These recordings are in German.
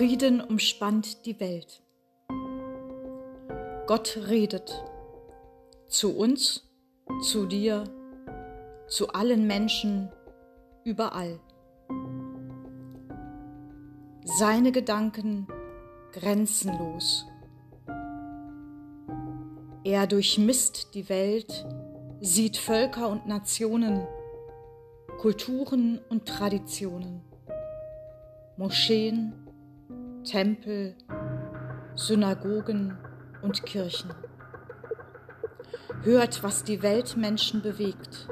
Frieden umspannt die Welt. Gott redet zu uns, zu dir, zu allen Menschen, überall. Seine Gedanken grenzenlos. Er durchmisst die Welt, sieht Völker und Nationen, Kulturen und Traditionen, Moscheen, Tempel, Synagogen und Kirchen. Hört, was die Weltmenschen bewegt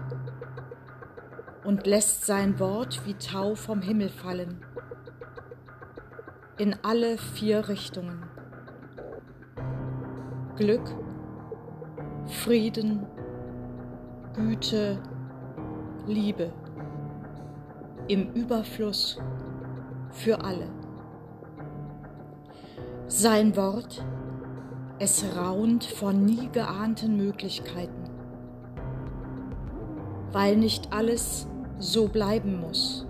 und lässt sein Wort wie Tau vom Himmel fallen, in alle vier Richtungen. Glück, Frieden, Güte, Liebe im Überfluss für alle. Sein Wort, es raunt von nie geahnten Möglichkeiten, weil nicht alles so bleiben muss,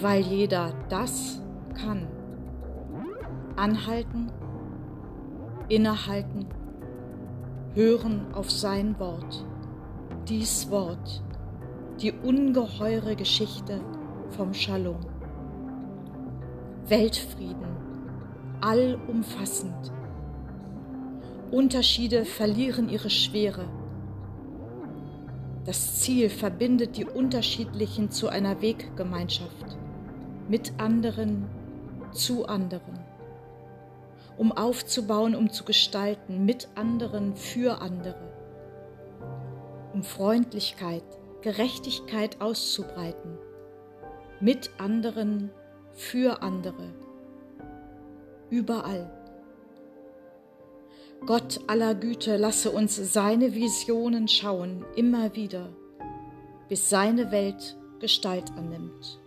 weil jeder das kann. Anhalten, innehalten, hören auf sein Wort, dies Wort, die ungeheure Geschichte vom Shalom. Weltfrieden, allumfassend. Unterschiede verlieren ihre Schwere. Das Ziel verbindet die Unterschiedlichen zu einer Weggemeinschaft, mit anderen, zu anderen, um aufzubauen, um zu gestalten, mit anderen, für andere, um Freundlichkeit, Gerechtigkeit auszubreiten, mit anderen, für andere, überall. Gott aller Güte, lasse uns seine Visionen schauen, immer wieder, bis seine Welt Gestalt annimmt.